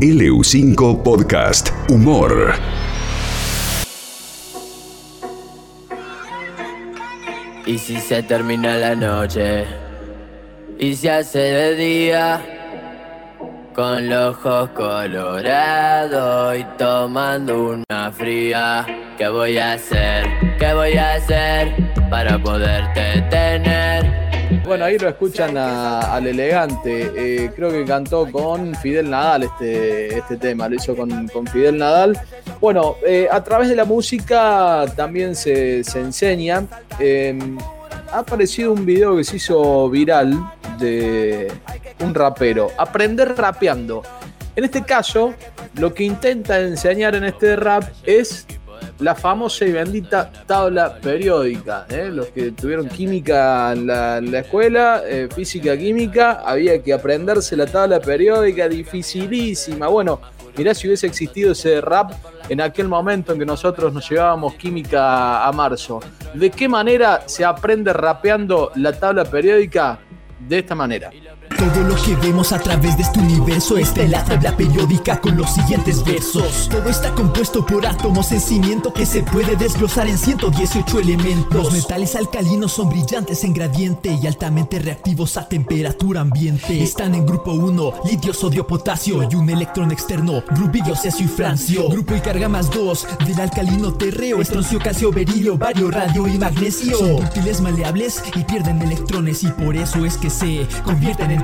LU5 Podcast Humor. Y si se termina la noche y se hace de día con los ojos colorados y tomando una fría, ¿qué voy a hacer? ¿Qué voy a hacer para poderte tener? Bueno, ahí lo escuchan al elegante. Eh, creo que cantó con Fidel Nadal este, este tema, lo hizo con, Fidel Nadal. Bueno, eh, a través de la música también se, enseña. Em, ha aparecido un video que se hizo viral de un rapero. Aprender rapeando. En este caso, lo que intenta enseñar en este rap es la famosa y bendita tabla periódica. ¿eh? Los que tuvieron química en la, escuela, eh, física, química, había que aprenderse la tabla periódica, dificilísima. Bueno, mirá si hubiese existido ese rap en aquel momento en que nosotros nos llevábamos química a marzo. ¿De qué manera se aprende rapeando la tabla periódica? De esta manera. Todo lo que vemos a través de este universo está en la tabla periódica con los siguientes versos. Todo está compuesto por átomos en cimiento que se puede desglosar en 118 elementos. Los metales alcalinos son brillantes en gradiente y altamente reactivos a temperatura ambiente. Están en grupo 1, litio, sodio, potasio y un electrón externo, rubidio, cesio y francio. Grupo y carga más 2 del alcalino terreo, estroncio, calcio, berilio, bario, radio y magnesio. Son útiles maleables y pierden electrones y por eso es que se convierten en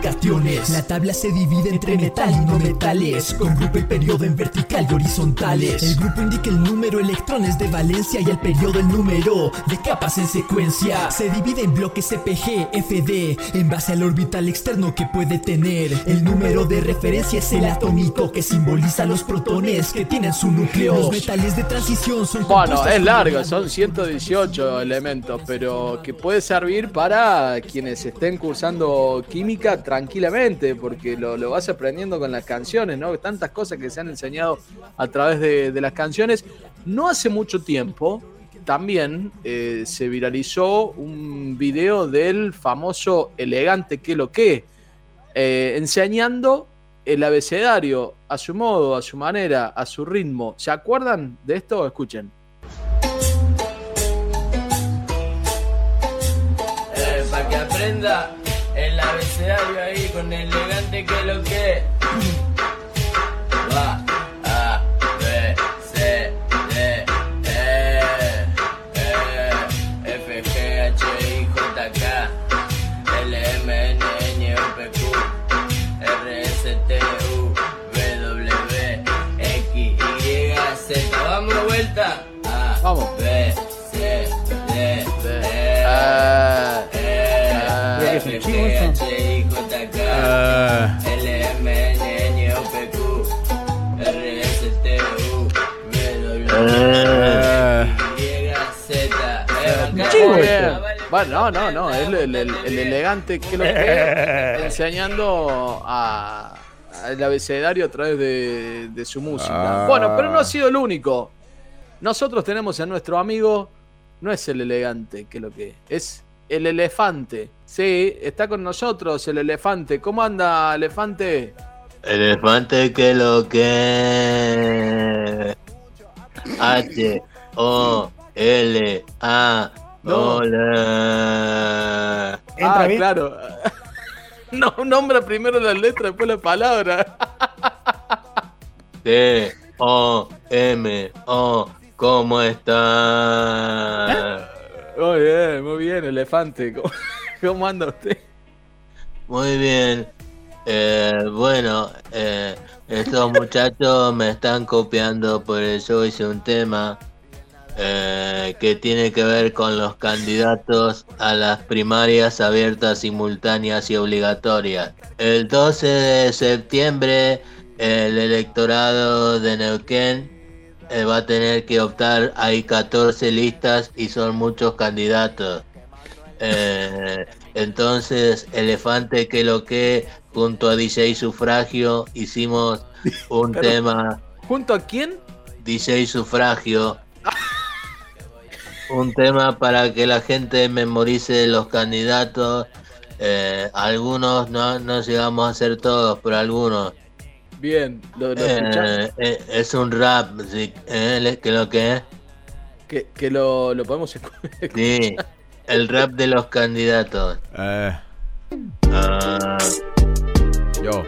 la tabla se divide entre metal y no metales, con grupo y periodo en vertical y horizontales. El grupo indica el número electrones de valencia y el periodo el número de capas en secuencia. Se divide en bloques CPG, FD, en base al orbital externo que puede tener. El número de referencia es el atómico que simboliza los protones que tienen su núcleo. Los metales de transición son Bueno, es largo, son 118 elementos, pero que puede servir para quienes estén cursando química tranquilamente, porque lo, vas aprendiendo con las canciones, ¿no? Tantas cosas que se han enseñado a través de, las canciones. No hace mucho tiempo, también eh, se viralizó un video del famoso elegante que lo que, eh, enseñando el abecedario a su modo, a su manera, a su ritmo. ¿Se acuerdan de esto? Escuchen. Eh, para que aprenda elegante que lo que. Va. A, B, C, D, E, E, F, G, H, I, J, K, L, M, N, N, O, P, Q, R, S, T, U, W, X, Y, Z. Vamos de vuelta. A, Vamos. B, C, D, E, bueno, no, no, no, es el, elegante que lo que enseñando a, el abecedario a través de, su música. Ah. Bueno, pero no ha sido el único. Nosotros tenemos a nuestro amigo, no es el elegante que lo que es el elefante. Sí, está con nosotros el elefante. ¿Cómo anda, elefante? Elefante que lo que H O L A Hola. Ah, claro. No, nombra primero la letra, después la palabra. T O M O ¿Cómo está? Muy bien, muy bien, elefante. ¿Cómo, anda usted? Muy bien. Eh, bueno, eh, estos muchachos me están copiando, por eso hice un tema eh, que tiene que ver con los candidatos a las primarias abiertas, simultáneas y obligatorias. El 12 de septiembre, el electorado de Neuquén eh, va a tener que optar. Hay 14 listas y son muchos candidatos. Eh, entonces, Elefante que lo que, junto a DJ Sufragio, hicimos un tema. ¿Junto a quién? DJ Sufragio. un tema para que la gente memorice los candidatos. Eh, algunos no, no llegamos a ser todos, pero algunos. Bien, ¿lo, lo Eh, eh, es un rap, sí, eh, que lo que es. Que, que lo, lo podemos escuchar. Sí, el rap de los candidatos. Eh, Ah, yo,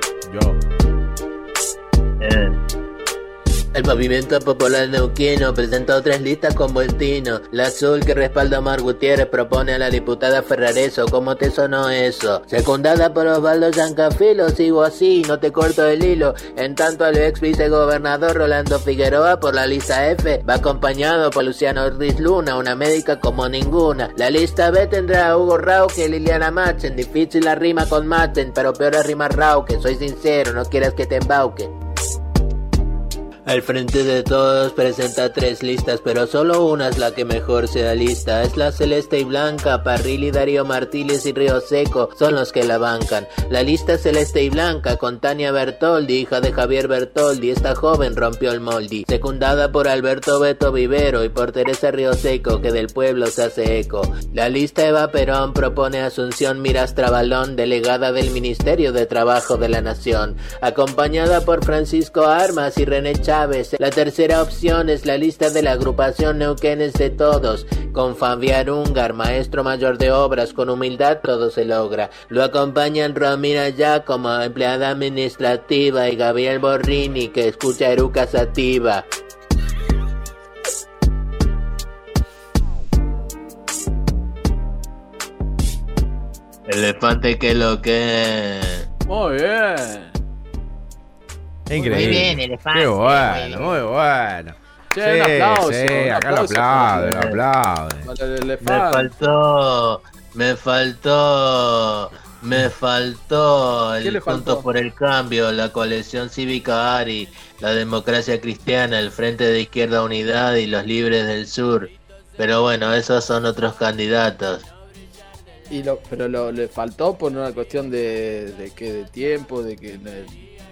El movimiento popular neuquino presentó tres listas con buen tino. La azul que respalda a Omar Gutiérrez propone a la diputada Ferrareso. ¿Cómo te sonó eso? Secundada por Osvaldo Giancafilo, sigo así, no te corto el hilo. En tanto el ex vicegobernador Rolando Figueroa por la lista F va acompañado por Luciano Ortiz Luna, una médica como ninguna. La lista B tendrá a Hugo Rauque y Liliana Machen. Difícil la rima con Machen, pero peor es rimar Rauque. Soy sincero, no quieras que te embauque. Al frente de todos presenta tres listas, pero solo una es la que mejor se alista. Es la celeste y blanca, Parril y Darío Martínez y Río Seco son los que la bancan. La lista celeste y blanca con Tania Bertoldi, hija de Javier Bertoldi. Esta joven rompió el moldi. Secundada por Alberto Beto Vivero y por Teresa Río Seco, que del pueblo se hace eco. La lista Eva Perón propone Asunción Miras Trabalón, delegada del Ministerio de Trabajo de la Nación, acompañada por Francisco Armas y René Chávez. La tercera opción es la lista de la agrupación Neuquenes de Todos, con Fabián Ungar, maestro mayor de obras, con humildad todo se logra. Lo acompañan Romina ya como empleada administrativa y Gabriel Borrini, que escucha Eruca Sativa. Elefante que lo que... Muy bien. Increíble. Muy bien, elefante. Qué muy bueno, muy bueno. Che, un aplauso, sí, un acá lo aplauden, lo el Me faltó, me faltó, me faltó ¿Qué el? Juntos por el Cambio, la coalición cívica ARI, la democracia cristiana, el Frente de Izquierda Unidad y los Libres del Sur. Pero bueno, esos son otros candidatos. Y lo, pero lo, le faltó por una cuestión de, de qué, de tiempo, de que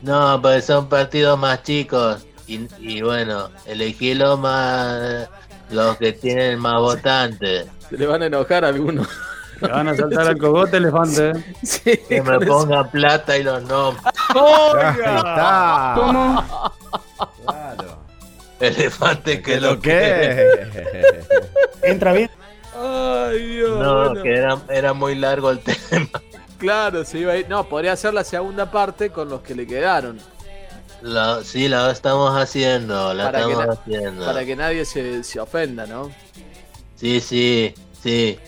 No, pues son partidos más chicos y, y bueno, elegí los más, los que tienen más votantes. se le van a enojar a algunos. Te van a saltar al cogote, elefante. sí, Que me pongan plata y los nombres. ¿Cómo? Claro. Elefante que ¿Qué lo que. que? Entra bien. Ay, Dios. No, bueno. que era, era muy largo el tema. Claro, se iba a ir. No, podría ser la segunda parte con los que le quedaron. La- sí, la estamos haciendo, la Para que estamos na- haciendo. Para que nadie se, se ofenda, ¿no? Sí, sí, sí.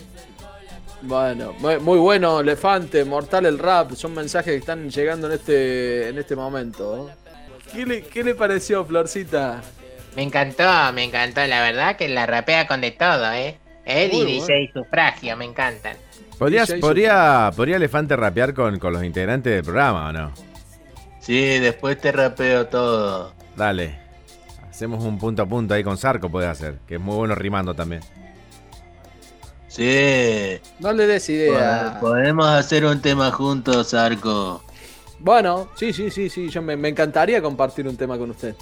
Bueno, muy, muy bueno, Elefante, Mortal el Rap. Son mensajes que están llegando en este, en este momento. ¿eh? ¿Qué le, ¿Qué le pareció, Florcita? Me encantó, me encantó. La verdad que la rapea con de todo, ¿eh? Muy y bueno. DJ Sufragio, me encantan. ¿Podrías, podría, ¿Podría Elefante rapear con, con los integrantes del programa o no? Sí, después te rapeo todo. Dale. Hacemos un punto a punto ahí con Zarco, puede hacer, que es muy bueno rimando también. Sí. No le des idea. Podemos hacer un tema juntos, Arco. Bueno, sí, sí, sí, sí. Yo me, me encantaría compartir un tema con usted.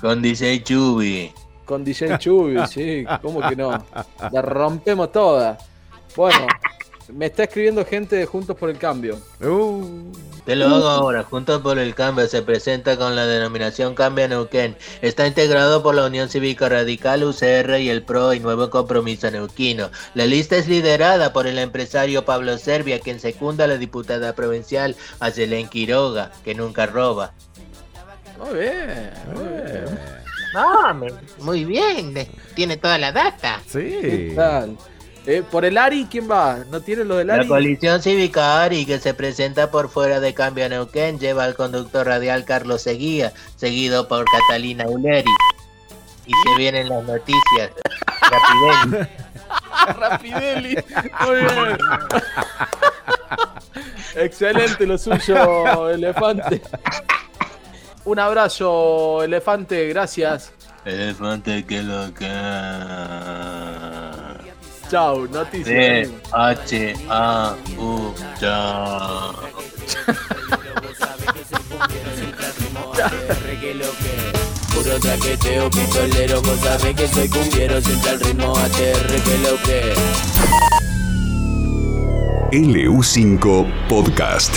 Con DJ Chubi. Con DJ sí, ¿cómo que no? La rompemos toda. Bueno, me está escribiendo gente de Juntos por el Cambio. Uh, Te lo hago ahora. Juntos por el Cambio se presenta con la denominación Cambia Neuquén. Está integrado por la Unión Cívica Radical, UCR y el PRO y Nuevo Compromiso Neuquino. La lista es liderada por el empresario Pablo Servia, quien secunda a la diputada provincial Acelén Quiroga, que nunca roba. Muy bien, muy bien. No, me- muy bien. de- Tiene toda la data. ¿Qué sí. tal? Eh, por el Ari, ¿quién va? ¿No tiene lo del La Ari? coalición cívica ARI, que se presenta por fuera de Cambio Neuquén, lleva al conductor radial Carlos Seguía, seguido por Catalina Uleri. Y se vienen las noticias. Rapidez. Rapideli. Muy bien. Excelente lo suyo, Elefante. Un abrazo, Elefante, gracias. Elefante que lo que. Chau, C noticias. H A U chao. Puro traqueteo, pistolero, vos sabés que soy cumbiero, sienta el ritmo ATR, que lo que LU5 Podcast.